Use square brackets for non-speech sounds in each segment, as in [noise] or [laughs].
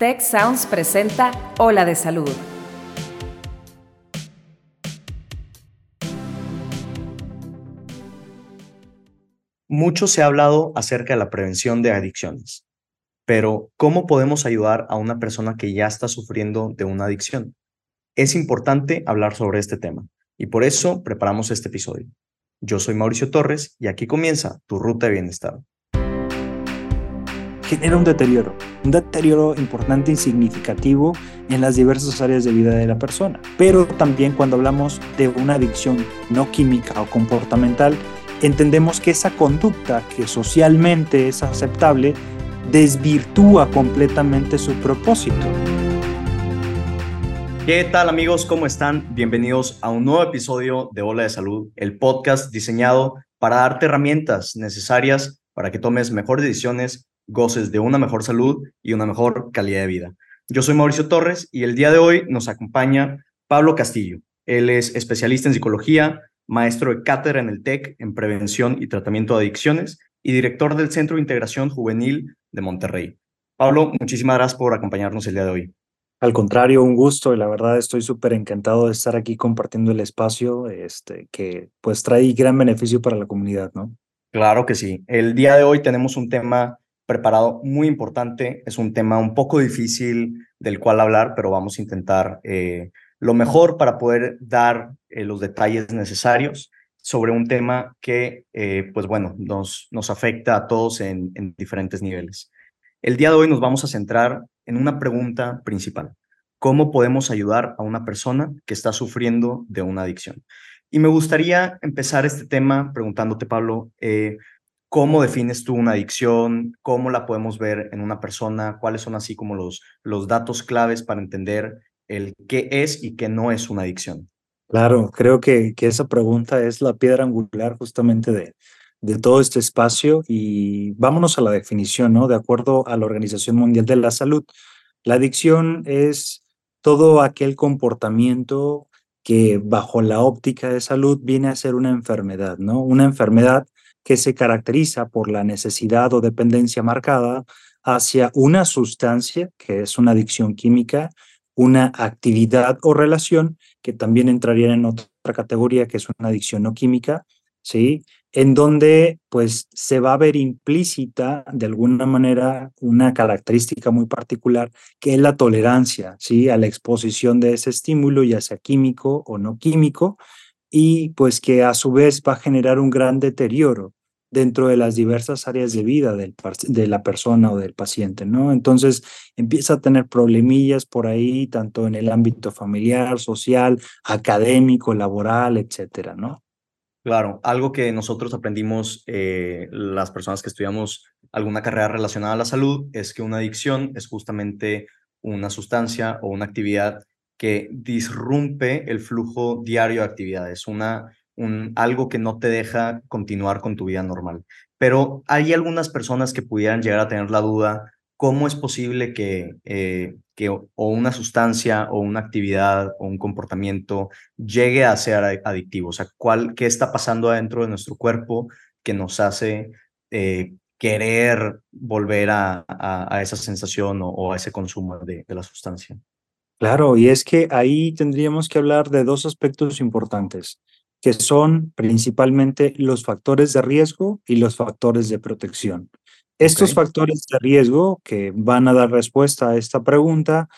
Tech Sounds presenta Ola de Salud. Mucho se ha hablado acerca de la prevención de adicciones, pero ¿cómo podemos ayudar a una persona que ya está sufriendo de una adicción? Es importante hablar sobre este tema y por eso preparamos este episodio. Yo soy Mauricio Torres y aquí comienza tu ruta de bienestar genera un deterioro, un deterioro importante y significativo en las diversas áreas de vida de la persona. Pero también cuando hablamos de una adicción no química o comportamental, entendemos que esa conducta que socialmente es aceptable desvirtúa completamente su propósito. ¿Qué tal amigos? ¿Cómo están? Bienvenidos a un nuevo episodio de Ola de Salud, el podcast diseñado para darte herramientas necesarias para que tomes mejores decisiones goces de una mejor salud y una mejor calidad de vida. Yo soy Mauricio Torres y el día de hoy nos acompaña Pablo Castillo. Él es especialista en psicología, maestro de cátedra en el TEC en prevención y tratamiento de adicciones y director del Centro de Integración Juvenil de Monterrey. Pablo, muchísimas gracias por acompañarnos el día de hoy. Al contrario, un gusto y la verdad estoy súper encantado de estar aquí compartiendo el espacio este, que pues trae gran beneficio para la comunidad, ¿no? Claro que sí. El día de hoy tenemos un tema preparado muy importante. Es un tema un poco difícil del cual hablar, pero vamos a intentar eh, lo mejor para poder dar eh, los detalles necesarios sobre un tema que, eh, pues bueno, nos, nos afecta a todos en, en diferentes niveles. El día de hoy nos vamos a centrar en una pregunta principal. ¿Cómo podemos ayudar a una persona que está sufriendo de una adicción? Y me gustaría empezar este tema preguntándote, Pablo, ¿Cómo defines tú una adicción? ¿Cómo la podemos ver en una persona? ¿Cuáles son así como los, los datos claves para entender el qué es y qué no es una adicción? Claro, creo que, que esa pregunta es la piedra angular justamente de, de todo este espacio y vámonos a la definición, ¿no? De acuerdo a la Organización Mundial de la Salud, la adicción es todo aquel comportamiento que bajo la óptica de salud viene a ser una enfermedad, ¿no? Una enfermedad que se caracteriza por la necesidad o dependencia marcada hacia una sustancia, que es una adicción química, una actividad o relación, que también entraría en otra categoría, que es una adicción no química, ¿sí? En donde pues se va a ver implícita de alguna manera una característica muy particular, que es la tolerancia, ¿sí? A la exposición de ese estímulo, ya sea químico o no químico, y pues que a su vez va a generar un gran deterioro dentro de las diversas áreas de vida del, de la persona o del paciente, ¿no? Entonces empieza a tener problemillas por ahí, tanto en el ámbito familiar, social, académico, laboral, etcétera, ¿no? Claro, algo que nosotros aprendimos, eh, las personas que estudiamos alguna carrera relacionada a la salud, es que una adicción es justamente una sustancia o una actividad que disrumpe el flujo diario de actividades, una, un, algo que no te deja continuar con tu vida normal. Pero hay algunas personas que pudieran llegar a tener la duda, ¿cómo es posible que, eh, que o una sustancia o una actividad o un comportamiento llegue a ser adictivo? O sea, ¿cuál, ¿qué está pasando adentro de nuestro cuerpo que nos hace eh, querer volver a, a, esa sensación o, a ese consumo de la sustancia? Claro, y es que ahí tendríamos que hablar de dos aspectos importantes, que son principalmente los factores de riesgo y los factores de protección. Estos factores de riesgo que van a dar respuesta a esta pregunta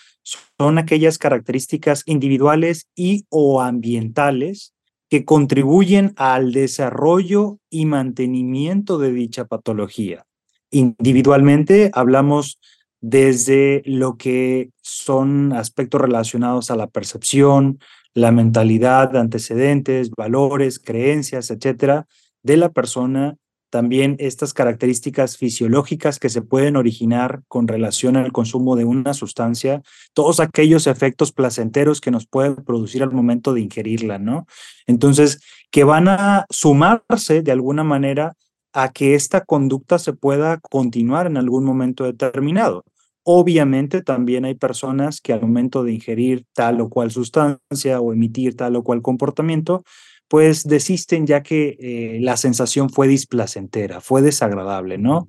son aquellas características individuales y o ambientales que contribuyen al desarrollo y mantenimiento de dicha patología. Individualmente hablamos desde lo que son aspectos relacionados a la percepción, la mentalidad, antecedentes, valores, creencias, etcétera, de la persona, también estas características fisiológicas que se pueden originar con relación al consumo de una sustancia, todos aquellos efectos placenteros que nos pueden producir al momento de ingerirla, ¿no? Entonces, que van a sumarse de alguna manera a que esta conducta se pueda continuar en algún momento determinado. Obviamente también hay personas que al momento de ingerir tal o cual sustancia o emitir tal o cual comportamiento, pues desisten ya que eh, la sensación fue displacentera, fue desagradable, ¿no?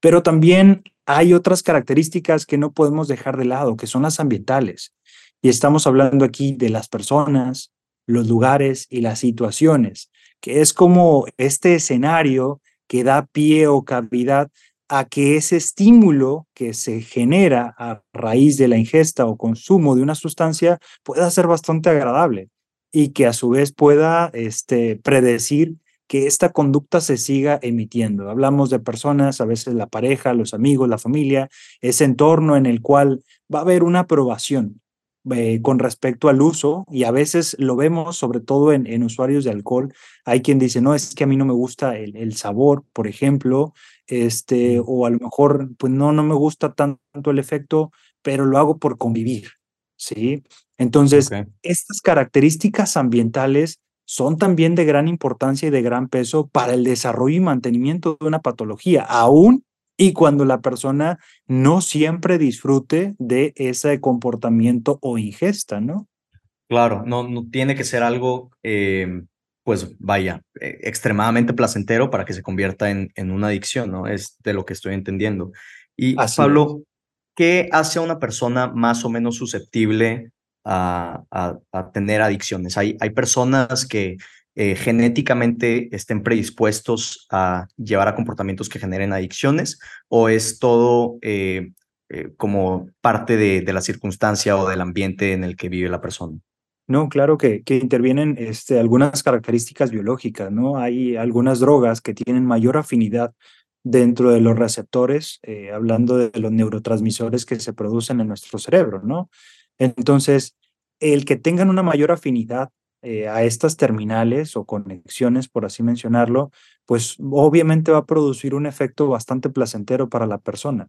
Pero también hay otras características que no podemos dejar de lado, que son las ambientales. Y estamos hablando aquí de las personas, los lugares y las situaciones, que es como este escenario que da pie o cavidad a que ese estímulo que se genera a raíz de la ingesta o consumo de una sustancia pueda ser bastante agradable y que a su vez pueda este, predecir que esta conducta se siga emitiendo. Hablamos de personas, a veces la pareja, los amigos, la familia, ese entorno en el cual va a haber una aprobación eh, con respecto al uso y a veces lo vemos sobre todo en, en, usuarios de alcohol. Hay quien dice, no, es que a mí no me gusta el, el sabor, por ejemplo, este, o a lo mejor, pues no, no me gusta tanto el efecto, pero lo hago por convivir, ¿sí? Entonces, estas características ambientales son también de gran importancia y de gran peso para el desarrollo y mantenimiento de una patología, aún y cuando la persona no siempre disfrute de ese comportamiento o ingesta, ¿no? Claro, no, no tiene que ser algo, eh, pues vaya, eh, extremadamente placentero para que se convierta en, en, una adicción, ¿no? Es de lo que estoy entendiendo. Y Pablo, ¿qué hace a una persona más o menos susceptible a, tener adicciones. Hay, hay personas que eh, genéticamente estén predispuestos a llevar a comportamientos que generen adicciones o es todo eh, eh, como parte de, de, la circunstancia o del ambiente en el que vive la persona? No, claro que, que intervienen este, algunas características biológicas, ¿no? Hay algunas drogas que tienen mayor afinidad dentro de los receptores, hablando de los neurotransmisores que se producen en nuestro cerebro, ¿no? Entonces, el que tengan una mayor afinidad eh, a estas terminales o conexiones, por así mencionarlo, pues obviamente va a producir un efecto bastante placentero para la persona,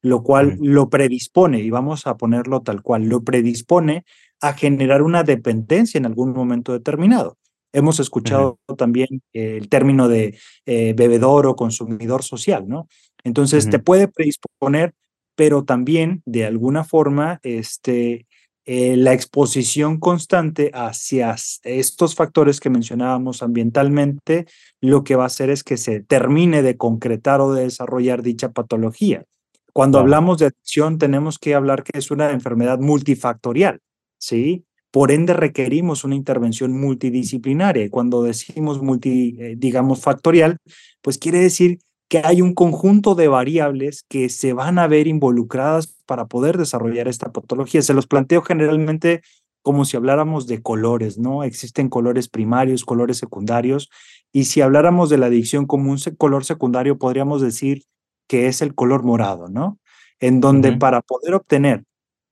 lo cual lo predispone, y vamos a ponerlo tal cual, lo predispone a generar una dependencia en algún momento determinado. Hemos escuchado también el término de eh, bebedor o consumidor social, ¿no? Entonces te puede predisponer, pero también de alguna forma este, eh, la exposición constante hacia estos factores que mencionábamos ambientalmente, lo que va a hacer es que se termine de concretar o de desarrollar dicha patología. Cuando hablamos de adicción, tenemos que hablar que es una enfermedad multifactorial, ¿sí? Por ende, requerimos una intervención multidisciplinaria. Cuando decimos multi, eh, digamos, factorial, pues quiere decir que hay un conjunto de variables que se van a ver involucradas para poder desarrollar esta patología. Se los planteo generalmente como si habláramos de colores, ¿no? Existen colores primarios, colores secundarios, y si habláramos de la adicción como un color secundario, podríamos decir que es el color morado, ¿no? En donde para poder obtener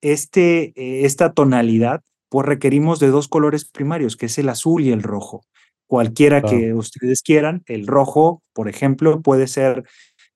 este, eh, esta tonalidad, pues requerimos de dos colores primarios, que es el azul y el rojo cualquiera que ustedes quieran. El rojo, por ejemplo, puede ser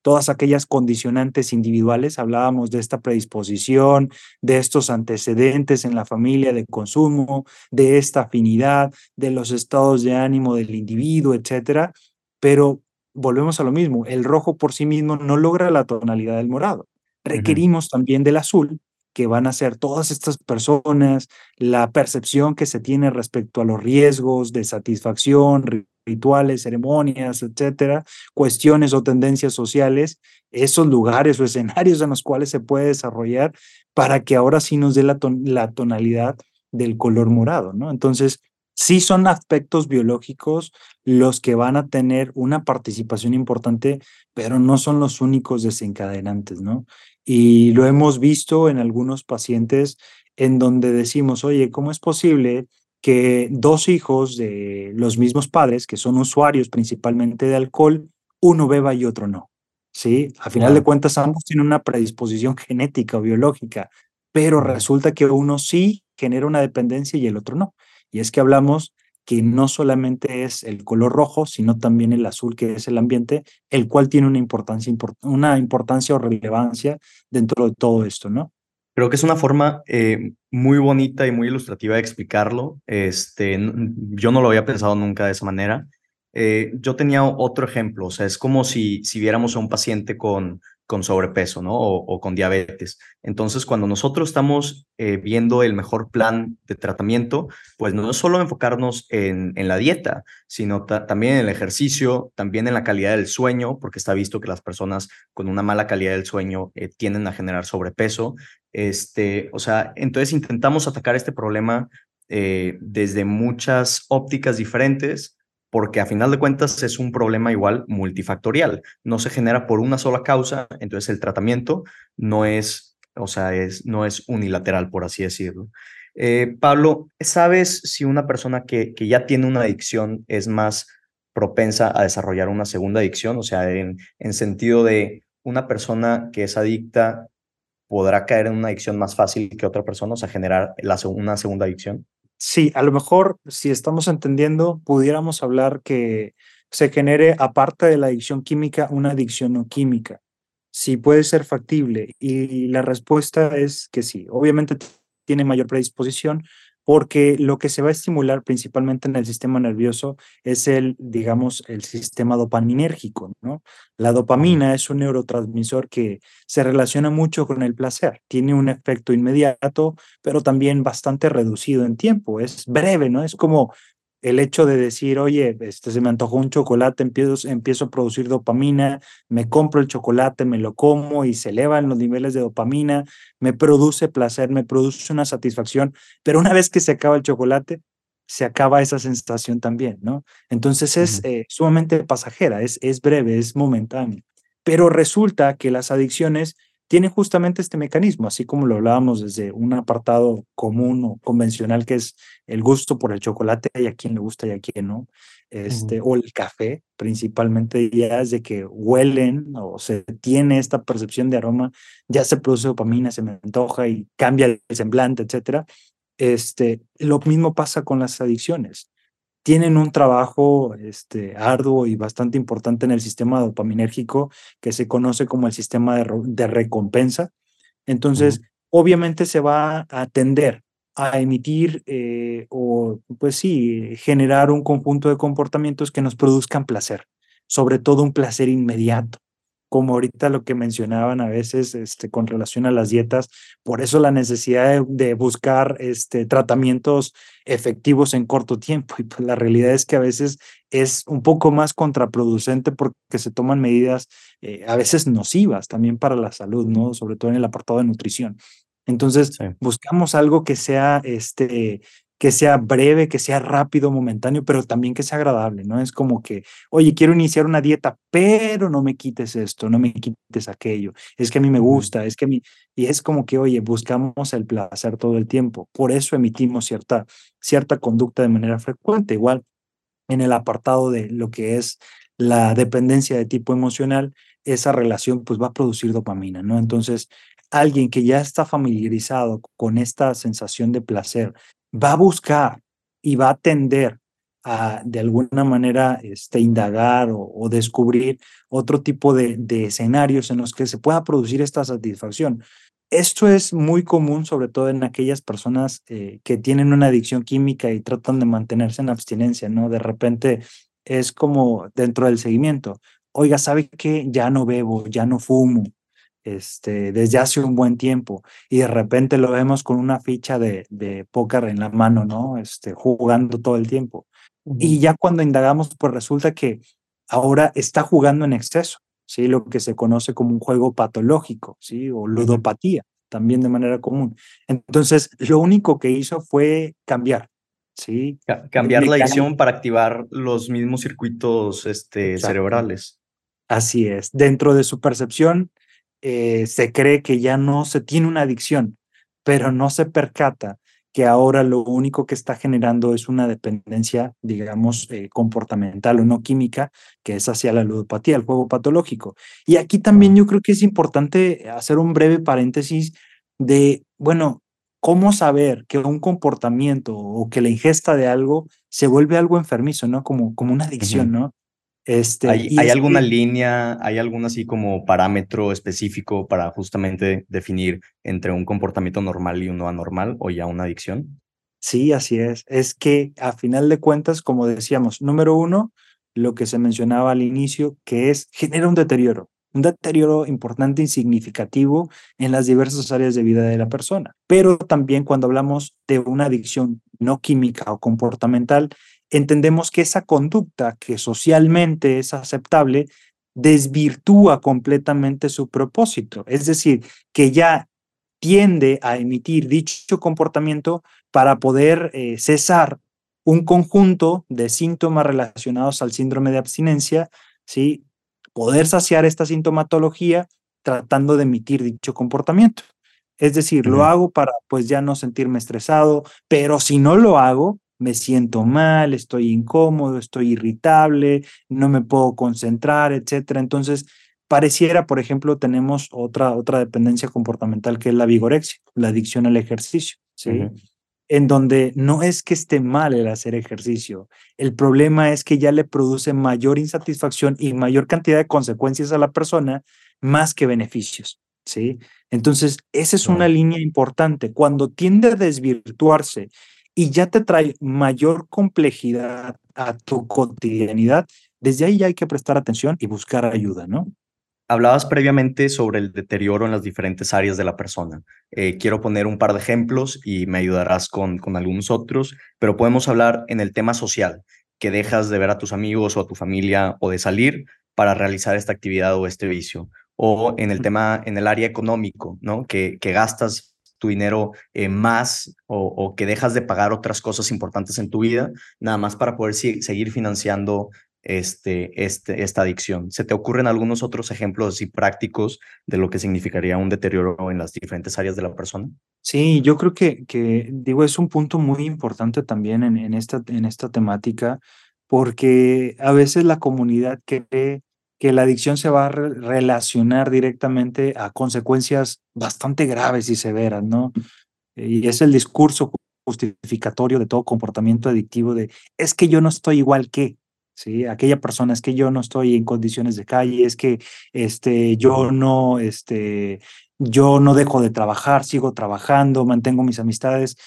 todas aquellas condicionantes individuales. Hablábamos de esta predisposición, de estos antecedentes en la familia de consumo, de esta afinidad, de los estados de ánimo del individuo, etcétera. Pero volvemos a lo mismo, el rojo por sí mismo no logra la tonalidad del morado. Requerimos también del azul que van a ser todas estas personas, la percepción que se tiene respecto a los riesgos de satisfacción, rituales, ceremonias, etcétera, cuestiones o tendencias sociales, esos lugares o escenarios en los cuales se puede desarrollar para que ahora sí nos dé la, la tonalidad del color morado, ¿no? Entonces, sí son aspectos biológicos los que van a tener una participación importante, pero no son los únicos desencadenantes, ¿no? Y lo hemos visto en algunos pacientes en donde decimos, oye, ¿cómo es posible que dos hijos de los mismos padres, que son usuarios principalmente de alcohol, uno beba y otro no? Sí, a final de cuentas ambos tienen una predisposición genética o biológica, pero resulta que uno sí genera una dependencia y el otro no. Y es que hablamos que no solamente es el color rojo, sino también el azul, que es el ambiente, el cual tiene una importancia, una importancia o relevancia dentro de todo esto, ¿no? Creo que es una forma eh, muy bonita y muy ilustrativa de explicarlo. Este, yo no lo había pensado nunca de esa manera. Eh, yo tenía otro ejemplo, o sea, es como si, si viéramos a un paciente con, con sobrepeso, ¿no? O, con diabetes. Entonces, cuando nosotros estamos eh, viendo el mejor plan de tratamiento, pues no es solo enfocarnos en, la dieta, sino también en el ejercicio, también en la calidad del sueño, porque está visto que las personas con una mala calidad del sueño eh, tienden a generar sobrepeso. Este, o sea, entonces intentamos atacar este problema eh, desde muchas ópticas diferentes porque a final de cuentas es un problema igual multifactorial. No se genera por una sola causa, entonces el tratamiento no es, o sea, es, no es unilateral, por así decirlo. Eh, Pablo, ¿sabes si una persona que, que ya tiene una adicción es más propensa a desarrollar una segunda adicción? O sea, en, en sentido de una persona que es adicta podrá caer en una adicción más fácil que otra persona, o sea, generar la, una segunda adicción. Sí, a lo mejor, si estamos entendiendo, pudiéramos hablar que se genere, aparte de la adicción química, una adicción no química. Sí puede ser factible. Y la respuesta es que sí. Obviamente tiene mayor predisposición, porque lo que se va a estimular principalmente en el sistema nervioso es el, digamos, el sistema dopaminérgico, ¿no? La dopamina es un neurotransmisor que se relaciona mucho con el placer, tiene un efecto inmediato, pero también bastante reducido en tiempo, es breve, ¿no? Es como el hecho de decir, oye, este, se me antojó un chocolate, empiezo, empiezo a producir dopamina, me compro el chocolate, me lo como y se elevan los niveles de dopamina, me produce placer, me produce una satisfacción, pero una vez que se acaba el chocolate, se acaba esa sensación también, ¿no? Entonces es eh, sumamente pasajera, es, es breve, es momentáneo. Pero resulta que las adicciones tiene justamente este mecanismo, así como lo hablábamos desde un apartado común o convencional que es el gusto por el chocolate y a quien le gusta y a quien no, este, o el café, principalmente ya es de que huelen o se tiene esta percepción de aroma, ya se produce dopamina, se me antoja y cambia el semblante, etcétera. Este, lo mismo pasa con las adicciones tienen un trabajo este, arduo y bastante importante en el sistema dopaminérgico que se conoce como el sistema de, recompensa. Entonces, obviamente se va a tender a emitir eh, o, pues sí, generar un conjunto de comportamientos que nos produzcan placer, sobre todo un placer inmediato como ahorita lo que mencionaban a veces este, con relación a las dietas, por eso la necesidad de, buscar este, tratamientos efectivos en corto tiempo. Y pues la realidad es que a veces es un poco más contraproducente porque se toman medidas eh, a veces nocivas también para la salud, ¿no? Sobre todo en el apartado de nutrición. Entonces, buscamos algo que sea este, que sea breve, que sea rápido, momentáneo, pero también que sea agradable, ¿no? Es como que, oye, quiero iniciar una dieta, pero no me quites esto, no me quites aquello, es que a mí me gusta, es que a mí, y es como que, oye, buscamos el placer todo el tiempo, por eso emitimos cierta, cierta conducta de manera frecuente, igual en el apartado de lo que es la dependencia de tipo emocional, esa relación pues va a producir dopamina, ¿no? Entonces, alguien que ya está familiarizado con esta sensación de placer, va a buscar y va a tender a de alguna manera este, indagar o, descubrir otro tipo de, escenarios en los que se pueda producir esta satisfacción. Esto es muy común, sobre todo en aquellas personas eh, que tienen una adicción química y tratan de mantenerse en abstinencia, ¿no? De repente es como dentro del seguimiento, oiga, ¿sabe qué? Ya no bebo, ya no fumo, este, desde hace un buen tiempo y de repente lo vemos con una ficha de, de póker en la mano, ¿no? Este, jugando todo el tiempo. Y ya cuando indagamos, pues resulta que ahora está jugando en exceso, ¿sí? Lo que se conoce como un juego patológico, ¿sí? O ludopatía, también de manera común. Entonces, lo único que hizo fue cambiar, ¿sí? cambiar la adicción para activar los mismos circuitos este, cerebrales. Así es. Dentro de su percepción, eh, se cree que ya no se tiene una adicción, pero no se percata que ahora lo único que está generando es una dependencia, digamos, eh, comportamental o no química, que es hacia la ludopatía, el juego patológico. Y aquí también yo creo que es importante hacer un breve paréntesis de, bueno, cómo saber que un comportamiento o que la ingesta de algo se vuelve algo enfermizo, ¿no? Como, como una adicción, ¿no? Este, ¿Hay, ¿hay alguna línea, hay algún así como parámetro específico para justamente definir entre un comportamiento normal y uno anormal o ya una adicción? Sí, así es. Es que a final de cuentas, como decíamos, número uno, lo que se mencionaba al inicio, que es genera un deterioro. un deterioro importante y significativo en las diversas áreas de vida de la persona. Pero también cuando hablamos de una adicción no química o comportamental, entendemos que esa conducta que socialmente es aceptable desvirtúa completamente su propósito. Es decir, que ya tiende a emitir dicho comportamiento para poder eh, cesar un conjunto de síntomas relacionados al síndrome de abstinencia, ¿sí? poder saciar esta sintomatología tratando de emitir dicho comportamiento. Es decir, lo hago para pues ya no sentirme estresado, pero si no lo hago, me siento mal, estoy incómodo, estoy irritable, no me puedo concentrar, etcétera. Entonces, pareciera, por ejemplo, tenemos otra, otra dependencia comportamental que es la vigorexia, la adicción al ejercicio, ¿sí? En donde no es que esté mal el hacer ejercicio, el problema es que ya le produce mayor insatisfacción y mayor cantidad de consecuencias a la persona más que beneficios, ¿sí? Entonces, esa es una línea importante. Cuando tiende a desvirtuarse y ya te trae mayor complejidad a tu cotidianidad, desde ahí ya hay que prestar atención y buscar ayuda, ¿no? Hablabas previamente sobre el deterioro en las diferentes áreas de la persona. Eh, quiero poner un par de ejemplos y me ayudarás con, con algunos otros, pero podemos hablar en el tema social, que dejas de ver a tus amigos o a tu familia o de salir para realizar esta actividad o este vicio. O en el tema, en el área económico, ¿no? Que, que gastas tu dinero eh, más o, que dejas de pagar otras cosas importantes en tu vida, nada más para poder seguir financiando este, este, esta adicción. ¿Se te ocurren algunos otros ejemplos y prácticos de lo que significaría un deterioro en las diferentes áreas de la persona? Sí, yo creo que, digo, es un punto muy importante también en, en, esta, en esta temática, porque a veces la comunidad cree que la adicción se va a relacionar directamente a consecuencias bastante graves y severas, ¿no? Y es el discurso justificatorio de todo comportamiento adictivo de es que yo no estoy igual que, ¿sí? Aquella persona es que yo no estoy en condiciones de calle, es que este, yo no, este, yo no dejo de trabajar, sigo trabajando, mantengo mis amistades.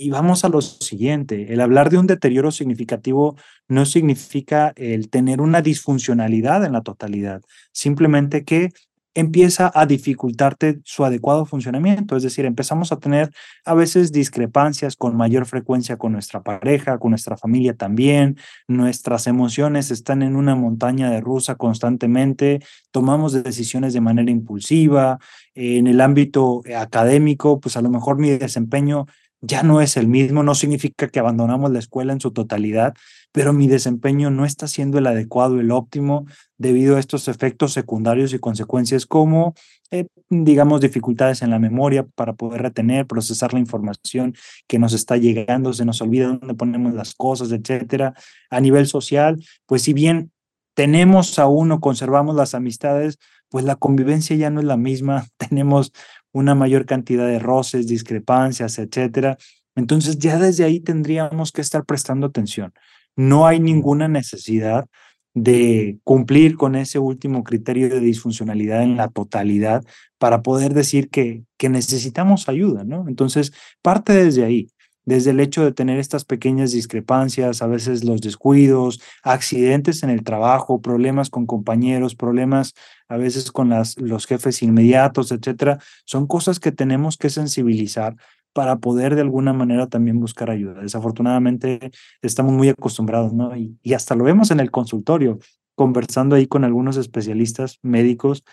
Y vamos a lo siguiente, el hablar de un deterioro significativo no significa el tener una disfuncionalidad en la totalidad, simplemente que empieza a dificultarte su adecuado funcionamiento, es decir, empezamos a tener a veces discrepancias con mayor frecuencia con nuestra pareja, con nuestra familia también, nuestras emociones están en una montaña de rusa constantemente, tomamos decisiones de manera impulsiva, en el ámbito académico, pues a lo mejor mi desempeño ya no es el mismo, no significa que abandonamos la escuela en su totalidad, pero mi desempeño no está siendo el adecuado, el óptimo, debido a estos efectos secundarios y consecuencias como, eh, digamos, dificultades en la memoria para poder retener, procesar la información que nos está llegando, se nos olvida dónde ponemos las cosas, etcétera. A nivel social, pues si bien tenemos a uno, conservamos las amistades, pues la convivencia ya no es la misma, [laughs] tenemos una mayor cantidad de roces, discrepancias, etcétera. Entonces ya desde ahí tendríamos que estar prestando atención. No hay ninguna necesidad de cumplir con ese último criterio de disfuncionalidad en la totalidad para poder decir que, que necesitamos ayuda, ¿no? Entonces, parte desde ahí, desde el hecho de tener estas pequeñas discrepancias, a veces los descuidos, accidentes en el trabajo, problemas con compañeros, problemas a veces con los jefes inmediatos, etcétera, son cosas que tenemos que sensibilizar para poder de alguna manera también buscar ayuda. Desafortunadamente estamos muy acostumbrados, ¿no? Y, y hasta lo vemos en el consultorio, conversando ahí con algunos especialistas médicos.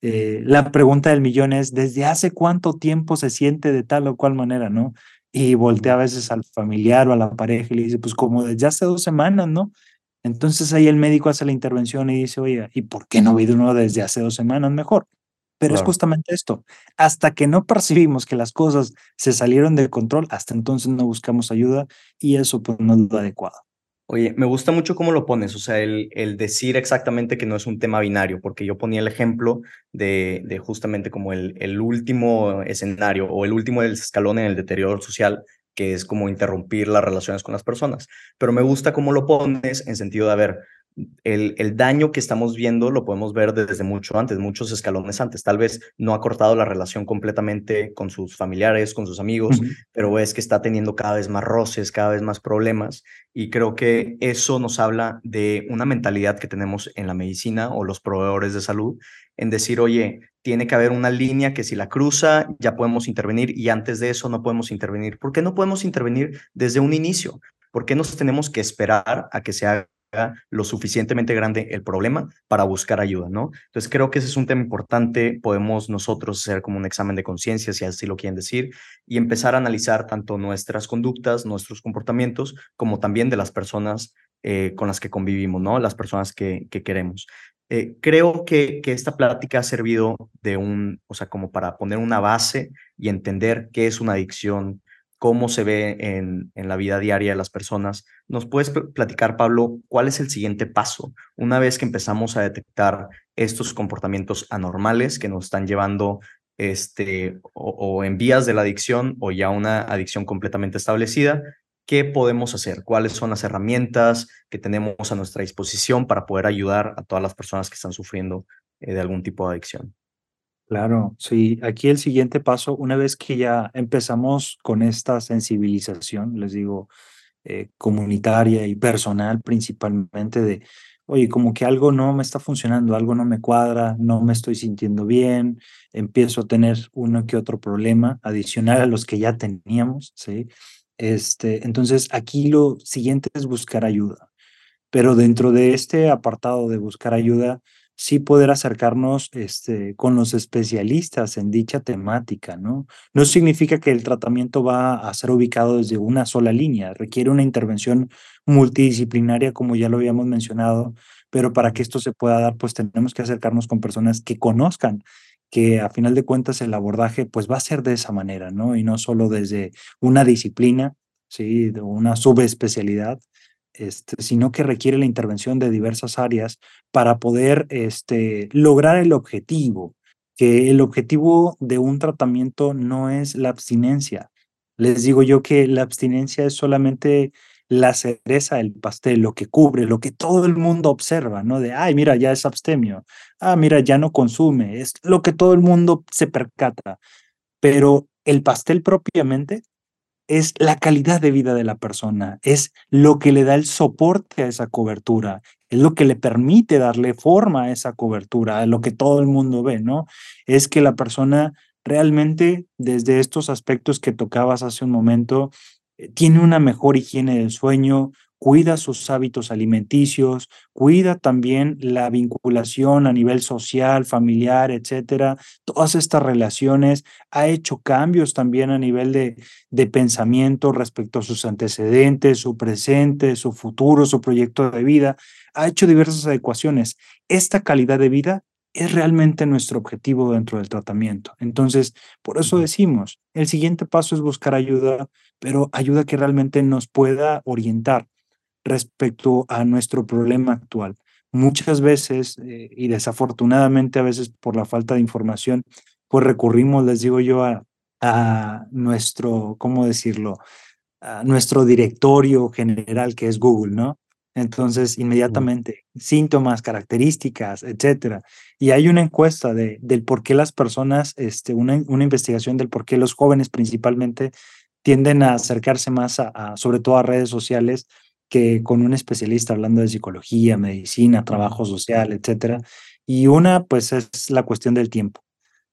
Eh, la pregunta del millón es, ¿desde hace cuánto tiempo se siente de tal o cual manera, no? Y voltea a veces al familiar o a la pareja y le dice, pues como desde hace dos semanas, ¿no? Entonces ahí el médico hace la intervención y dice, oye, ¿y por qué no ha habido uno desde hace dos semanas mejor? Pero es justamente esto, hasta que no percibimos que las cosas se salieron de control, hasta entonces no buscamos ayuda y eso pues no es lo adecuado. Oye, me gusta mucho cómo lo pones, o sea, el, decir exactamente que no es un tema binario, porque yo ponía el ejemplo de, justamente como el, el, último escenario o el último escalón en el deterioro social, que es como interrumpir las relaciones con las personas. Pero me gusta cómo lo pones en sentido de, a ver, el, el, daño que estamos viendo lo podemos ver desde mucho antes, muchos escalones antes. Tal vez no ha cortado la relación completamente con sus familiares, con sus amigos, pero es que está teniendo cada vez más roces, cada vez más problemas. Y creo que eso nos habla de una mentalidad que tenemos en la medicina o los proveedores de salud, en decir, oye, tiene que haber una línea que si la cruza ya podemos intervenir y antes de eso no podemos intervenir. ¿Por qué no podemos intervenir desde un inicio? ¿Por qué nos tenemos que esperar a que se haga lo suficientemente grande el problema para buscar ayuda, ¿no? Entonces creo que ese es un tema importante, podemos nosotros hacer como un examen de conciencia, si así lo quieren decir, y empezar a analizar tanto nuestras conductas, nuestros comportamientos, como también de las personas eh, con las que convivimos, ¿no? Las personas que, que queremos. Eh, creo que, que esta plática ha servido de un, o sea, como para poner una base y entender qué es una adicción, cómo se ve en, en la vida diaria de las personas. ¿Nos puedes platicar, Pablo, cuál es el siguiente paso una vez que empezamos a detectar estos comportamientos anormales que nos están llevando este, o, en vías de la adicción o ya una adicción completamente establecida? ¿Qué podemos hacer? ¿Cuáles son las herramientas que tenemos a nuestra disposición para poder ayudar a todas las personas que están sufriendo eh, de algún tipo de adicción? Claro, sí. Aquí el siguiente paso, una vez que ya empezamos con esta sensibilización, les digo, eh, comunitaria y personal principalmente de, oye, como que algo no me está funcionando, algo no me cuadra, no me estoy sintiendo bien, empiezo a tener uno que otro problema adicional a los que ya teníamos, ¿sí? Este, entonces, aquí lo siguiente es buscar ayuda. Pero dentro de este apartado de buscar ayuda, sí poder acercarnos este, con los especialistas en dicha temática, ¿no? No significa que el tratamiento va a ser ubicado desde una sola línea, requiere una intervención multidisciplinaria, como ya lo habíamos mencionado, pero para que esto se pueda dar, pues tenemos que acercarnos con personas que conozcan que a final de cuentas el abordaje pues va a ser de esa manera, ¿no? Y no solo desde una disciplina, ¿sí? De una subespecialidad, este, sino que requiere la intervención de diversas áreas para poder este, lograr el objetivo, que el objetivo de un tratamiento no es la abstinencia. Les digo yo que la abstinencia es solamente la cereza del pastel, lo que cubre, lo que todo el mundo observa, ¿no? De, ay, mira, ya es abstemio, ah, mira, ya no consume, es lo que todo el mundo se percata. Pero el pastel propiamente es la calidad de vida de la persona, es lo que le da el soporte a esa cobertura, es lo que le permite darle forma a esa cobertura, a lo que todo el mundo ve, ¿no? Es que la persona realmente, desde estos aspectos que tocabas hace un momento, eh, tiene una mejor higiene del sueño, cuida sus hábitos alimenticios, cuida también la vinculación a nivel social, familiar, etcétera. Todas estas relaciones ha hecho cambios también a nivel de, de pensamiento respecto a sus antecedentes, su presente, su futuro, su proyecto de vida. Ha hecho diversas adecuaciones. Esta calidad de vida es realmente nuestro objetivo dentro del tratamiento. Entonces, por eso decimos, el siguiente paso es buscar ayuda, pero ayuda que realmente nos pueda orientar respecto a nuestro problema actual. Muchas veces, eh, y desafortunadamente a veces por la falta de información, pues recurrimos, les digo yo, a, a nuestro, ¿cómo decirlo? A nuestro directorio general que es Google, ¿no? Entonces, inmediatamente, síntomas, características, etcétera. Y hay una encuesta de, del por qué las personas, este, una, una investigación del por qué los jóvenes principalmente tienden a acercarse más a sobre todo a redes sociales que con un especialista hablando de psicología, medicina, trabajo social, etcétera. Y una, pues, es la cuestión del tiempo.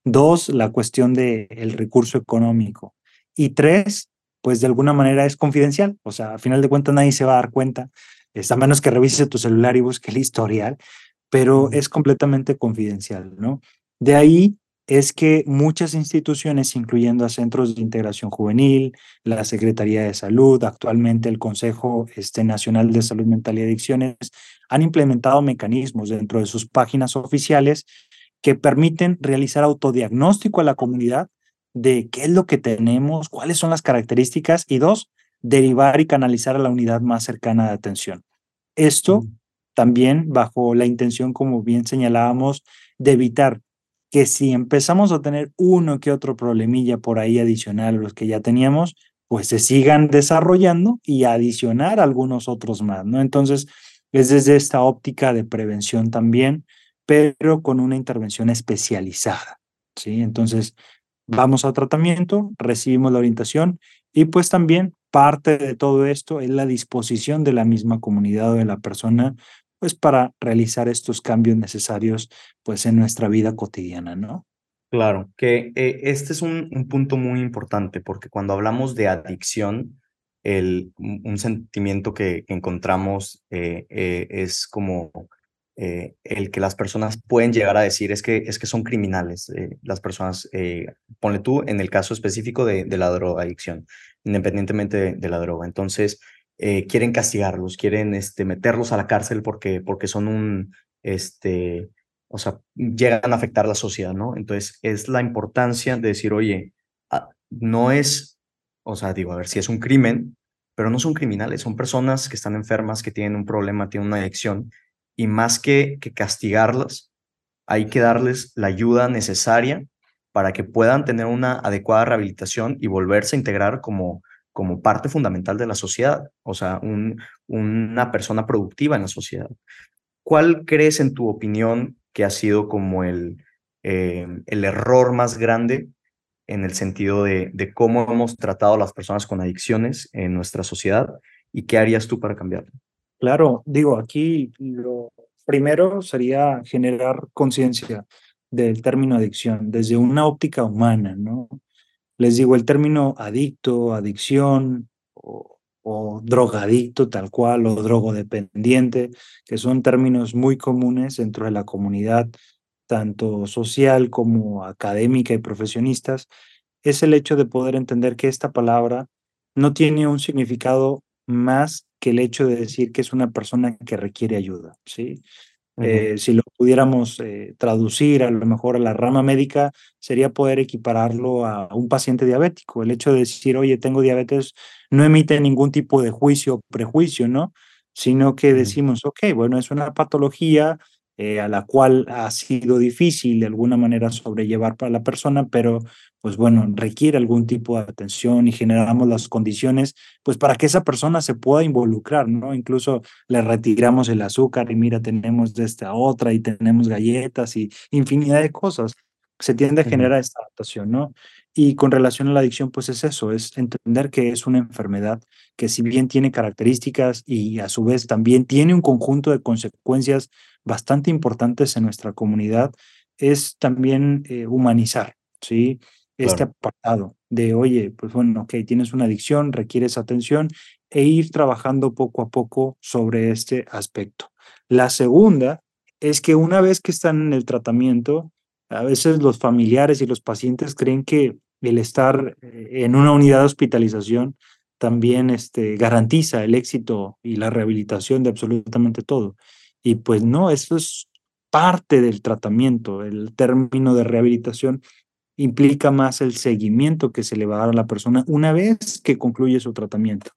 Dos, la cuestión del el recurso económico. Y tres, pues de alguna manera es confidencial. O sea, a final de cuentas nadie se va a dar cuenta, es a menos que revise tu celular y busque el historial, pero es completamente confidencial, ¿no? De ahí es que muchas instituciones, incluyendo a Centros de Integración Juvenil, la Secretaría de Salud, actualmente el Consejo este, Nacional de Salud Mental y Adicciones, han implementado mecanismos dentro de sus páginas oficiales que permiten realizar autodiagnóstico a la comunidad de qué es lo que tenemos, cuáles son las características y dos, derivar y canalizar a la unidad más cercana de atención. Esto mm. también bajo la intención, como bien señalábamos, de evitar que si empezamos a tener uno que otro problemilla por ahí adicional a los que ya teníamos, pues se sigan desarrollando y adicionar algunos otros más, ¿no? Entonces, es desde esta óptica de prevención también, pero con una intervención especializada, ¿sí? Entonces, vamos a tratamiento, recibimos la orientación y pues también parte de todo esto es la disposición de la misma comunidad o de la persona pues para realizar estos cambios necesarios pues en nuestra vida cotidiana, ¿no? Claro, que eh, este es un, un, punto muy importante porque cuando hablamos de adicción, el, un sentimiento que encontramos eh, eh, es como el que las personas pueden llegar a decir es que, es que son criminales. Las personas, ponle tú en el caso específico de, de la drogadicción, independientemente de, la droga. Entonces, quieren castigarlos, quieren este, meterlos a la cárcel porque, porque son un, este, o sea, llegan a afectar la sociedad, ¿no? Entonces, es la importancia de decir, oye, ah, no es, o sea, digo, a ver si es un crimen, pero no son criminales, son personas que están enfermas, que tienen un problema, tienen una adicción y más que, que castigarlas, hay que darles la ayuda necesaria para que puedan tener una adecuada rehabilitación y volverse a integrar como, como parte fundamental de la sociedad, o sea, un, una persona productiva en la sociedad. ¿Cuál crees, en tu opinión, que ha sido como el, eh, el error más grande en el sentido de, de cómo hemos tratado a las personas con adicciones en nuestra sociedad y qué harías tú para cambiarlo? Claro, digo, aquí lo primero sería generar conciencia del término adicción desde una óptica humana, ¿no? Les digo, el término adicto, adicción o, drogadicto tal cual o drogodependiente, que son términos muy comunes dentro de la comunidad, tanto social como académica y profesionistas, es el hecho de poder entender que esta palabra no tiene un significado más que el hecho de decir que es una persona que requiere ayuda, ¿sí? Eh, si lo pudiéramos eh, traducir a lo mejor a la rama médica, sería poder equipararlo a un paciente diabético. El hecho de decir, oye, tengo diabetes, no emite ningún tipo de juicio o prejuicio, ¿no? Sino que decimos, ok, bueno, es una patología, eh, a la cual ha sido difícil de alguna manera sobrellevar para la persona, pero pues bueno, requiere algún tipo de atención y generamos las condiciones pues para que esa persona se pueda involucrar, ¿no? Incluso le retiramos el azúcar y mira, tenemos de esta otra y tenemos galletas y infinidad de cosas. Se tiende a generar esta adaptación, ¿no? Y con relación a la adicción, pues es eso, es entender que es una enfermedad que si bien tiene características y a su vez también tiene un conjunto de consecuencias bastante importantes en nuestra comunidad, es también eh, humanizar, ¿sí? Este apartado de, oye, pues bueno, ok, tienes una adicción, requieres atención e ir trabajando poco a poco sobre este aspecto. La segunda es que una vez que están en el tratamiento, a veces los familiares y los pacientes creen que el estar eh, en una unidad de hospitalización también este, garantiza el éxito y la rehabilitación de absolutamente todo. Y pues no, eso es parte del tratamiento. El término de rehabilitación implica más el seguimiento que se le va a dar a la persona una vez que concluye su tratamiento.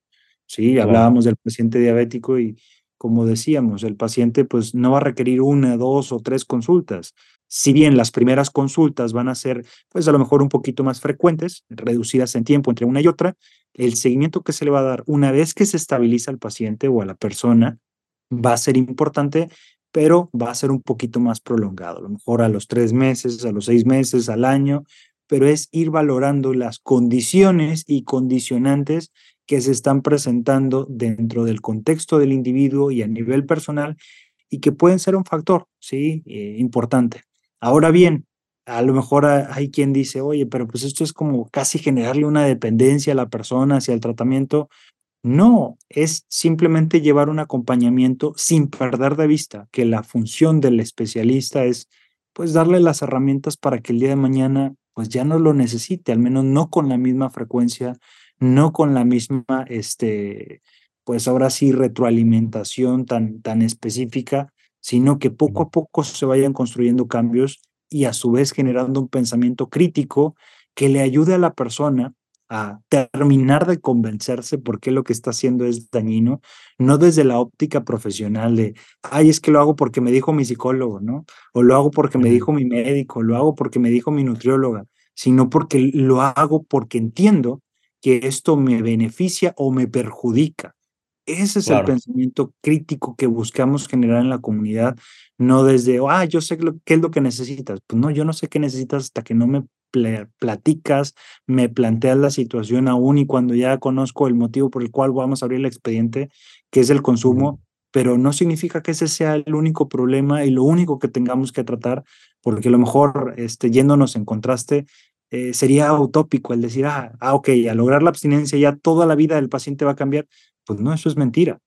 Sí, hablábamos del paciente diabético y como decíamos, el paciente pues no va a requerir una, dos o tres consultas. Si bien las primeras consultas van a ser pues a lo mejor un poquito más frecuentes, reducidas en tiempo entre una y otra, el seguimiento que se le va a dar una vez que se estabiliza al paciente o a la persona va a ser importante, pero va a ser un poquito más prolongado, a lo mejor a los tres meses, a los seis meses, al año, pero es ir valorando las condiciones y condicionantes que se están presentando dentro del contexto del individuo y a nivel personal y que pueden ser un factor, ¿sí? Eh, importante. Ahora bien, a lo mejor hay quien dice, oye, pero pues esto es como casi generarle una dependencia a la persona hacia el tratamiento. No, es simplemente llevar un acompañamiento sin perder de vista que la función del especialista es pues darle las herramientas para que el día de mañana pues ya no lo necesite, al menos no con la misma frecuencia, no con la misma, este, pues ahora sí, retroalimentación tan, tan específica, sino que poco a poco se vayan construyendo cambios y a su vez generando un pensamiento crítico que le ayude a la persona a terminar de convencerse por qué lo que está haciendo es dañino, no desde la óptica profesional de, ay, es que lo hago porque me dijo mi psicólogo, ¿no? O lo hago porque me dijo mi médico, lo hago porque me dijo mi nutrióloga, sino porque lo hago porque entiendo que esto me beneficia o me perjudica. Ese es el pensamiento crítico que buscamos generar en la comunidad, no desde, ah, yo sé qué es lo que necesitas. Pues no, yo no sé qué necesitas hasta que no me platicas, me planteas la situación aún y cuando ya conozco el motivo por el cual vamos a abrir el expediente, que es el consumo, pero no significa que ese sea el único problema y lo único que tengamos que tratar, porque a lo mejor este, yéndonos en contraste, eh, sería utópico el decir, ah, ah, ok, al lograr la abstinencia ya toda la vida del paciente va a cambiar. Pues no, eso es mentira.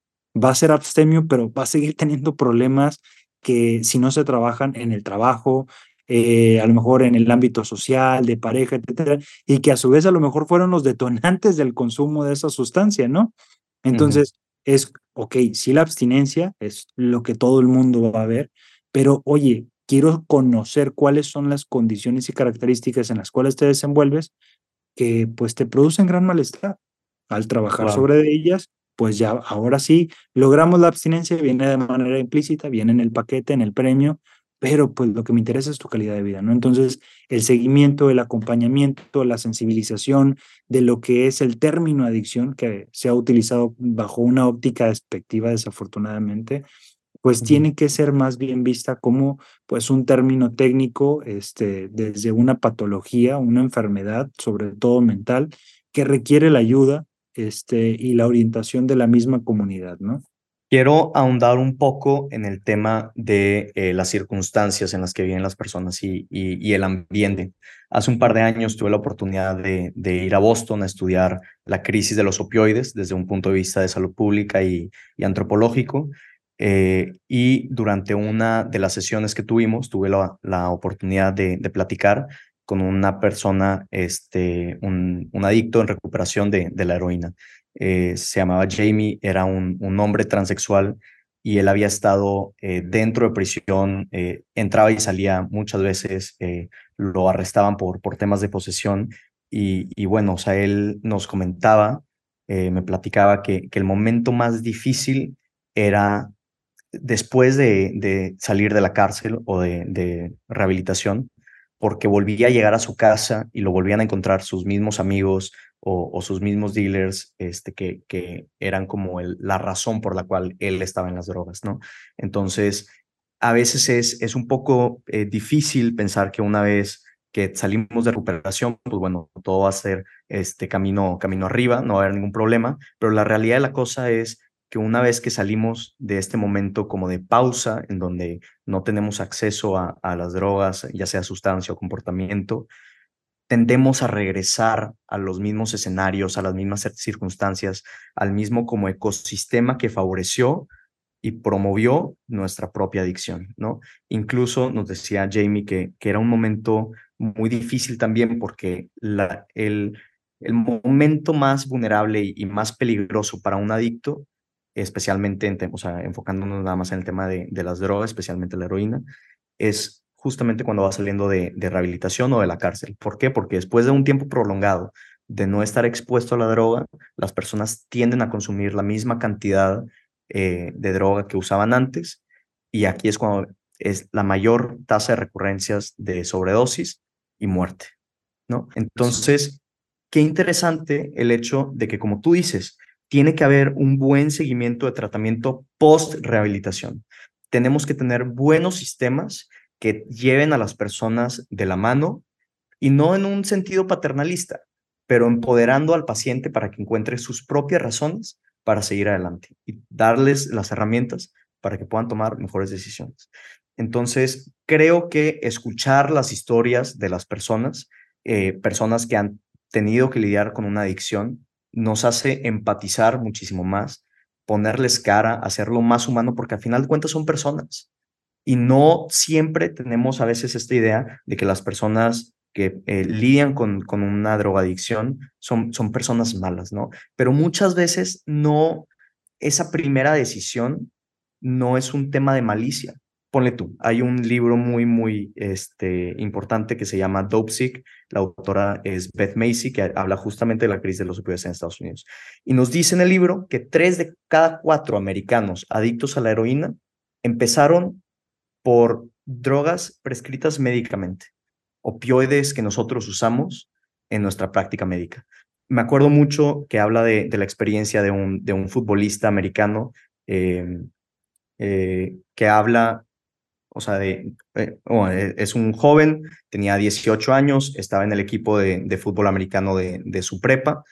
Va a ser abstemio, pero va a seguir [laughs] teniendo problemas que si no se trabajan en el trabajo, eh, a lo mejor en el ámbito social, de pareja, etcétera, y que a su vez a lo mejor fueron los detonantes del consumo de esa sustancia, ¿no? Entonces, es, ok, sí la abstinencia es lo que todo el mundo va a ver, pero oye, quiero conocer cuáles son las condiciones y características en las cuales te desenvuelves que pues te producen gran malestar. Al trabajar sobre ellas, pues ya ahora sí logramos la abstinencia, viene de manera implícita, viene en el paquete, en el premio, pero pues lo que me interesa es tu calidad de vida, ¿no? Entonces, el seguimiento, el acompañamiento, la sensibilización de lo que es el término adicción que se ha utilizado bajo una óptica despectiva, desafortunadamente, pues tiene que ser más bien vista como pues un término técnico este, desde una patología, una enfermedad, sobre todo mental, que requiere la ayuda este, y la orientación de la misma comunidad, ¿no? Quiero ahondar un poco en el tema de eh, las circunstancias en las que viven las personas y, y, el ambiente. Hace un par de años tuve la oportunidad de, de, ir a Boston a estudiar la crisis de los opioides desde un punto de vista de salud pública y, y antropológico. Eh, y durante una de las sesiones que tuvimos, tuve la, oportunidad de, platicar con una persona, este, un, un adicto en recuperación de, de la heroína. Eh, se llamaba Jamie, era un, un, hombre transexual y él había estado eh, dentro de prisión, entraba y salía muchas veces, lo arrestaban por, por temas de posesión y, y bueno, o sea, él nos comentaba, me platicaba que, que el momento más difícil era después de, salir de la cárcel o de, rehabilitación, porque volvía a llegar a su casa y lo volvían a encontrar sus mismos amigos o, sus mismos dealers, este, que, que eran como la razón por la cual él estaba en las drogas, ¿no? Entonces, a veces es, es un poco eh, difícil pensar que una vez que salimos de recuperación, pues bueno, todo va a ser este camino, camino arriba, no va a haber ningún problema, pero la realidad de la cosa es que una vez que salimos de este momento como de pausa, en donde no tenemos acceso a, las drogas, ya sea sustancia o comportamiento, tendemos a regresar a los mismos escenarios, a las mismas circunstancias, al mismo como ecosistema que favoreció y promovió nuestra propia adicción, ¿no? Incluso nos decía Jamie que, que era un momento muy difícil también porque el, el momento más vulnerable y más peligroso para un adicto especialmente o sea, enfocándonos nada más en el tema de, de, las drogas, especialmente la heroína, es justamente cuando va saliendo de, de, rehabilitación o de la cárcel. ¿Por qué? Porque después de un tiempo prolongado de no estar expuesto a la droga, las personas tienden a consumir la misma cantidad eh, de droga que usaban antes y aquí es cuando es la mayor tasa de recurrencias de sobredosis y muerte, ¿no? Entonces, qué interesante el hecho de que, como tú dices, tiene que haber un buen seguimiento de tratamiento post-rehabilitación. Tenemos que tener buenos sistemas que lleven a las personas de la mano y no en un sentido paternalista, pero empoderando al paciente para que encuentre sus propias razones para seguir adelante y darles las herramientas para que puedan tomar mejores decisiones. Entonces, creo que escuchar las historias de las personas, eh, personas que han tenido que lidiar con una adicción, nos hace empatizar muchísimo más, ponerles cara, hacerlo más humano, porque al final de cuentas son personas. Y no siempre tenemos a veces esta idea de que las personas que eh, lidian con, con una drogadicción son, son personas malas, ¿no? Pero muchas veces no, esa primera decisión no es un tema de malicia, ponle tú, hay un libro muy, muy este, importante que se llama Dope Sick. La autora es Beth Macy, que habla justamente de la crisis de los opioides en Estados Unidos. Y nos dice en el libro que tres de cada cuatro americanos adictos a la heroína empezaron por drogas prescritas médicamente, opioides que nosotros usamos en nuestra práctica médica. me acuerdo mucho que habla de, la experiencia de un, de un futbolista americano em, eh, que habla, o sea, eh, e, es un joven, tenía 18 años, estaba en el equipo de, fútbol americano de, su prepa,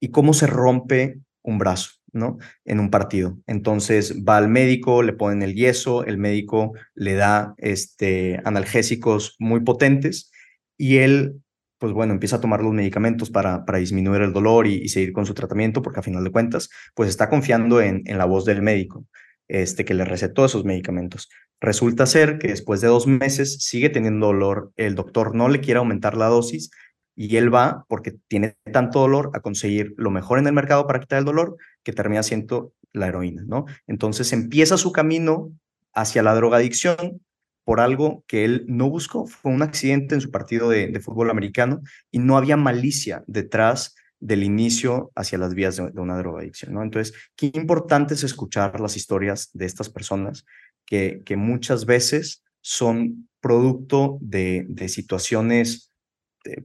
y cómo se rompe un brazo, ¿no? En un partido. Entonces va al médico, le ponen el yeso, el médico le da este, analgésicos muy potentes y él pues bueno, empieza a tomar los medicamentos para, disminuir el dolor y, seguir con su tratamiento, porque a final de cuentas, pues está confiando en la voz del médico, este, que le recetó esos medicamentos. Resulta ser que después de dos meses sigue teniendo dolor, el doctor no le quiere aumentar la dosis y él va, porque tiene tanto dolor, a conseguir lo mejor en el mercado para quitar el dolor, que termina siendo la heroína, ¿no? Entonces empieza su camino hacia la drogadicción, por algo que él no buscó. Fue un accidente en su partido de, fútbol americano y no había malicia detrás del inicio hacia las vías de, una drogadicción. ¿no? Entonces, qué importante es escuchar las historias de estas personas que, que muchas veces son producto de, de situaciones,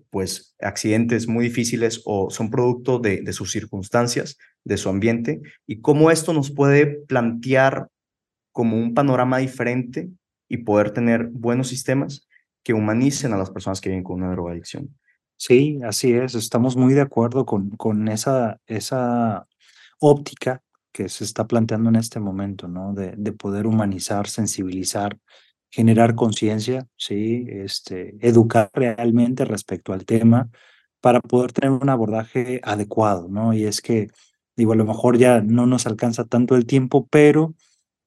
pues, accidentes muy difíciles o son producto de, de sus circunstancias, de su ambiente, y cómo esto nos puede plantear como un panorama diferente y poder tener buenos sistemas que humanicen a las personas que viven con una drogadicción. Sí, así es. Estamos muy de acuerdo con, con esa, esa óptica que se está planteando en este momento, ¿no? De, de poder humanizar, sensibilizar, generar conciencia, ¿sí? Este, educar realmente respecto al tema para poder tener un abordaje adecuado, ¿no? Y es que, digo, a lo mejor ya no nos alcanza tanto el tiempo, pero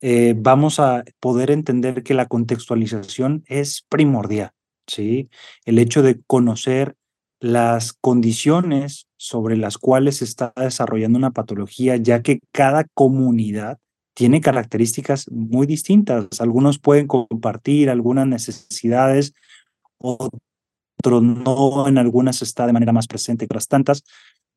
eh, vamos a poder entender que la contextualización es primordial, ¿sí? El hecho de conocer las condiciones sobre las cuales se está desarrollando una patología, ya que cada comunidad tiene características muy distintas. Algunos pueden compartir algunas necesidades, otros no, en algunas está de manera más presente que otras tantas,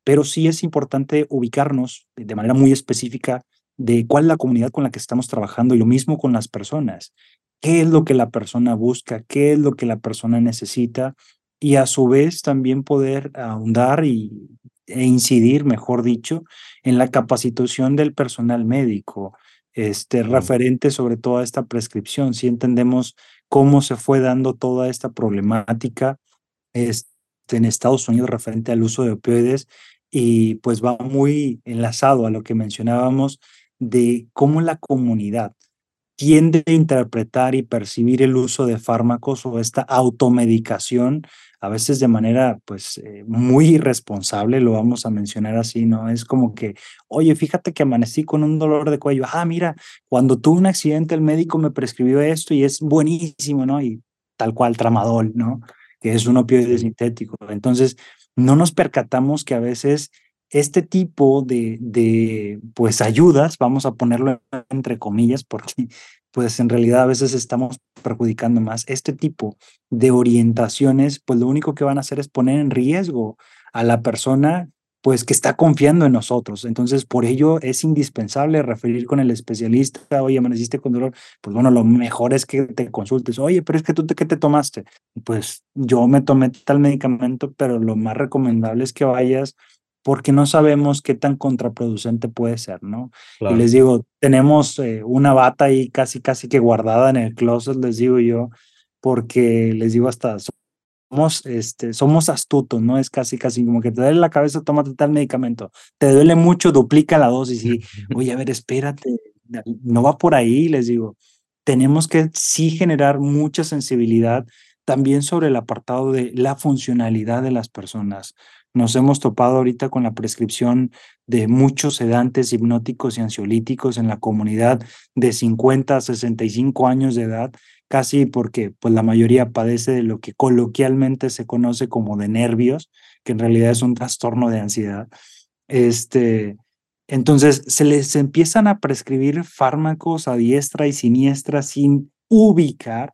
pero sí es importante ubicarnos de manera muy específica de cuál es la comunidad con la que estamos trabajando y lo mismo con las personas. ¿Qué es lo que la persona busca? ¿Qué es lo que la persona necesita? Y a su vez también poder ahondar y, e incidir, mejor dicho, en la capacitación del personal médico, este, referente sobre toda esta prescripción. Si entendemos cómo se fue dando toda esta problemática este, en Estados Unidos referente al uso de opioides y pues va muy enlazado a lo que mencionábamos de cómo la comunidad tiende a interpretar y percibir el uso de fármacos o esta automedicación, a veces de manera pues eh, muy irresponsable, lo vamos a mencionar así, ¿no? Es como que, oye, fíjate que amanecí con un dolor de cuello, ah, mira, cuando tuve un accidente el médico me prescribió esto y es buenísimo, ¿no? Y tal cual tramadol, ¿no? Que es un opioide sintético. Entonces, no nos percatamos que a veces este tipo de, de, pues, ayudas, vamos a ponerlo entre comillas, porque pues en realidad a veces estamos perjudicando más, este tipo de orientaciones, pues lo único que van a hacer es poner en riesgo a la persona pues que está confiando en nosotros. Entonces, por ello es indispensable referir con el especialista, oye, amaneciste con dolor, pues bueno, lo mejor es que te consultes, oye, pero es que tú, ¿qué te tomaste? Pues yo me tomé tal medicamento, pero lo más recomendable es que vayas porque no sabemos qué tan contraproducente puede ser, ¿no? Y les digo, tenemos eh, una bata ahí casi, casi que guardada en el closet, les digo yo, porque les digo hasta somos, este, somos astutos, ¿no? Es casi, casi como que te duele la cabeza, tómate tal medicamento. Te duele mucho, duplica la dosis y, [laughs] oye, a ver, espérate, no va por ahí, les digo. Tenemos que sí generar mucha sensibilidad también sobre el apartado de la funcionalidad de las personas. Nos hemos topado ahorita con la prescripción de muchos sedantes hipnóticos y ansiolíticos en la comunidad de 50 a 65 años de edad, casi porque pues la mayoría padece de lo que coloquialmente se conoce como de nervios, que en realidad es un trastorno de ansiedad. Este, entonces se les empiezan a prescribir fármacos a diestra y siniestra sin ubicar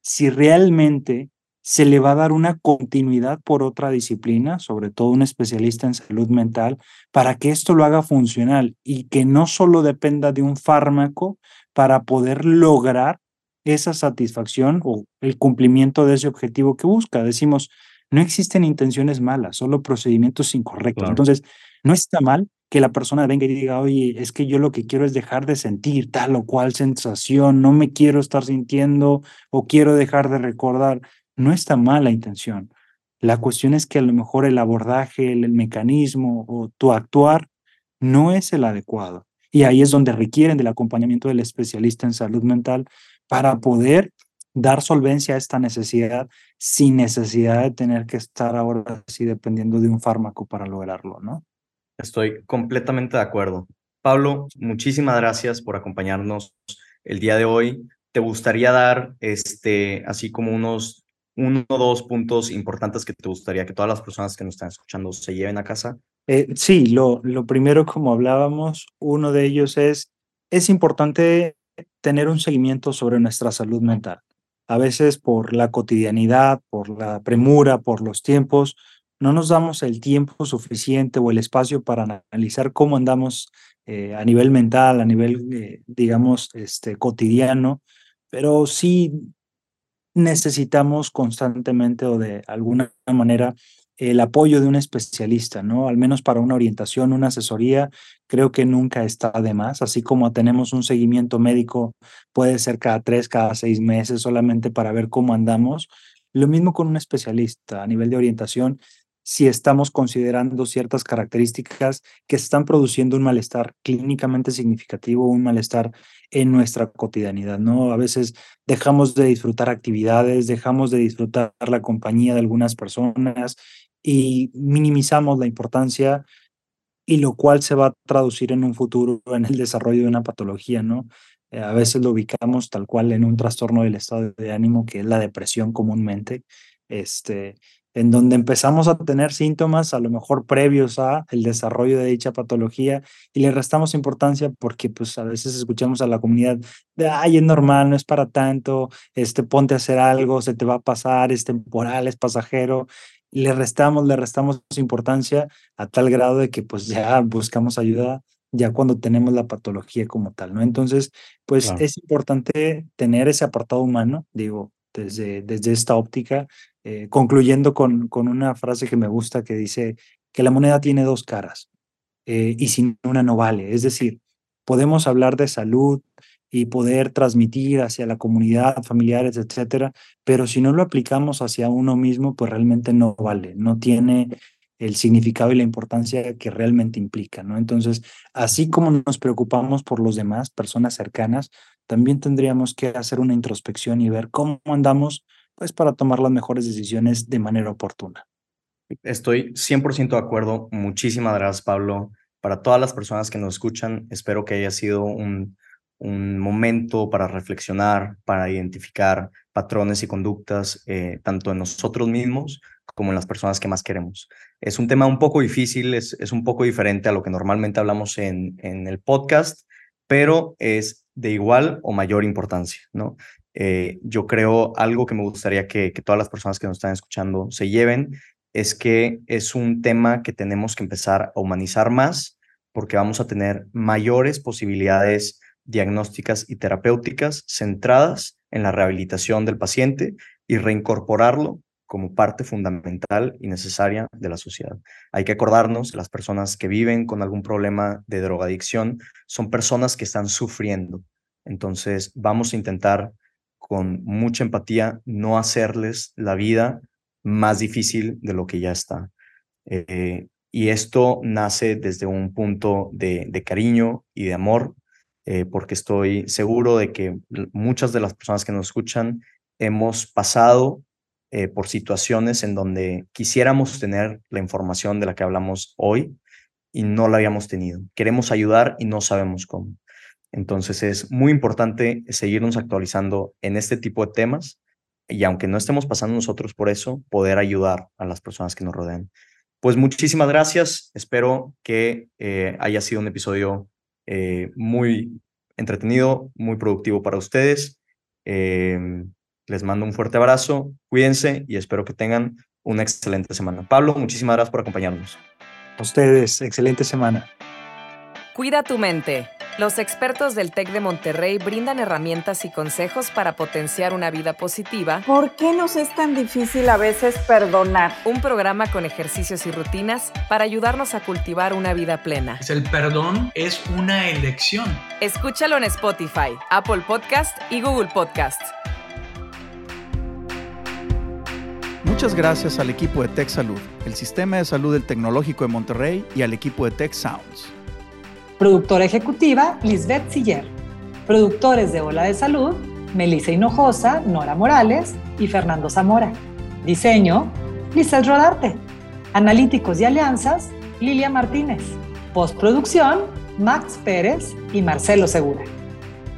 si realmente se le va a dar una continuidad por otra disciplina, sobre todo un especialista en salud mental, para que esto lo haga funcional y que no solo dependa de un fármaco para poder lograr esa satisfacción o el cumplimiento de ese objetivo que busca. Decimos, no existen intenciones malas, solo procedimientos incorrectos. Entonces, no está mal que la persona venga y diga, oye, es que yo lo que quiero es dejar de sentir tal o cual sensación, no me quiero estar sintiendo o quiero dejar de recordar. No está mal la intención. La cuestión es que a lo mejor el abordaje, el, mecanismo o tu actuar no es el adecuado. Y ahí es donde requieren del acompañamiento del especialista en salud mental para poder dar solvencia a esta necesidad sin necesidad de tener que estar ahora así dependiendo de un fármaco para lograrlo, ¿no? Estoy completamente de acuerdo. Pablo, muchísimas gracias por acompañarnos el día de hoy. ¿Te gustaría dar este, así como unos uno o dos puntos importantes que te gustaría que todas las personas que nos están escuchando se lleven a casa? Eh, sí, lo, lo primero, como hablábamos, uno de ellos es, es importante tener un seguimiento sobre nuestra salud mental a veces por la cotidianidad, por la premura, por los tiempos, no nos damos el tiempo suficiente o el espacio para analizar cómo andamos eh, a nivel mental, a nivel, eh, digamos, este, cotidiano, pero sí necesitamos constantemente o de alguna manera el apoyo de un especialista, ¿no? Al menos para una orientación, una asesoría, creo que nunca está de más, así como tenemos un seguimiento médico, puede ser cada tres, cada seis meses, solamente para ver cómo andamos. Lo mismo con un especialista a nivel de orientación, si estamos considerando ciertas características que están produciendo un malestar clínicamente significativo, un malestar en nuestra cotidianidad, ¿no? A veces dejamos de disfrutar actividades, dejamos de disfrutar la compañía de algunas personas y minimizamos la importancia y lo cual se va a traducir en un futuro [laughs] en el desarrollo de una patología, ¿no? Eh, a veces lo ubicamos tal cual en un trastorno del estado de ánimo, que es la depresión comúnmente, este, en donde empezamos a tener síntomas a lo mejor previos a el desarrollo de dicha patología y le restamos importancia porque pues a veces escuchamos a la comunidad de, ay, es normal, no es para tanto, este, ponte a hacer algo, se te va a pasar, es temporal, es pasajero, le restamos, le restamos importancia a tal grado de que pues ya buscamos ayuda ya cuando tenemos la patología como tal, ¿no? Entonces, pues es importante tener ese apartado humano, digo, desde, desde esta óptica, eh, concluyendo con, con una frase que me gusta que dice que la moneda tiene dos caras eh, y sin una no vale. Es decir, podemos hablar de salud y poder transmitir hacia la comunidad, familiares, etcétera, pero si no lo aplicamos hacia uno mismo, pues realmente no vale, no tiene el significado y la importancia que realmente implica. Entonces, así como nos preocupamos por los demás, personas cercanas, también tendríamos que hacer una introspección y ver cómo andamos, pues para tomar las mejores decisiones de manera oportuna. Estoy 100% de acuerdo. Muchísimas gracias, Pablo. Para todas las personas que nos escuchan, espero que haya sido un, un momento para reflexionar, para identificar patrones y conductas, eh, tanto en nosotros mismos como en las personas que más queremos. Es un tema un poco difícil, es, es un poco diferente a lo que normalmente hablamos en, en el podcast, pero es de igual o mayor importancia, ¿no? Eh, yo creo algo que me gustaría que, que todas las personas que nos están escuchando se lleven es que es un tema que tenemos que empezar a humanizar más porque vamos a tener mayores posibilidades diagnósticas y terapéuticas centradas en la rehabilitación del paciente y reincorporarlo como parte fundamental y necesaria de la sociedad. Hay que acordarnos, las personas que viven con algún problema de drogadicción son personas que están sufriendo. Entonces, vamos a intentar con mucha empatía no hacerles la vida más difícil de lo que ya está. Eh, y esto nace desde un punto de, cariño y de amor, eh, porque estoy seguro de que muchas de las personas que nos escuchan hemos pasado eh, por situaciones en donde quisiéramos tener la información de la que hablamos hoy y no la habíamos tenido. Queremos ayudar y no sabemos cómo. Entonces es muy importante seguirnos actualizando en este tipo de temas y aunque no estemos pasando nosotros por eso, poder ayudar a las personas que nos rodean. Pues muchísimas gracias. Espero que eh, haya sido un episodio eh, muy entretenido, muy productivo para ustedes. Les mando un fuerte abrazo, cuídense y espero que tengan una excelente semana. Pablo, muchísimas gracias por acompañarnos. A ustedes, excelente semana. Cuida tu mente. Los expertos del TEC de Monterrey brindan herramientas y consejos para potenciar una vida positiva. ¿Por qué nos es tan difícil a veces perdonar? Un programa con ejercicios y rutinas para ayudarnos a cultivar una vida plena. El perdón es una elección. Escúchalo en Spotify, Apple Podcast y Google Podcast. Muchas gracias al equipo de Tech Salud, el sistema de salud del Tecnológico de Monterrey y al equipo de Tech Sounds. Productora ejecutiva, Lisbeth Siller. Productores de Ola de Salud, Melissa Hinojosa, Nora Morales y Fernando Zamora. Diseño, Lizeth Rodarte. Analíticos y alianzas, Lilia Martínez. Postproducción, Max Pérez y Marcelo Segura.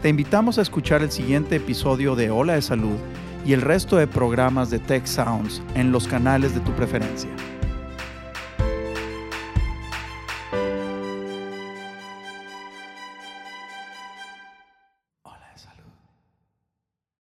Te invitamos a escuchar el siguiente episodio de Ola de Salud y el resto de programas de Tech Sounds en los canales de tu preferencia.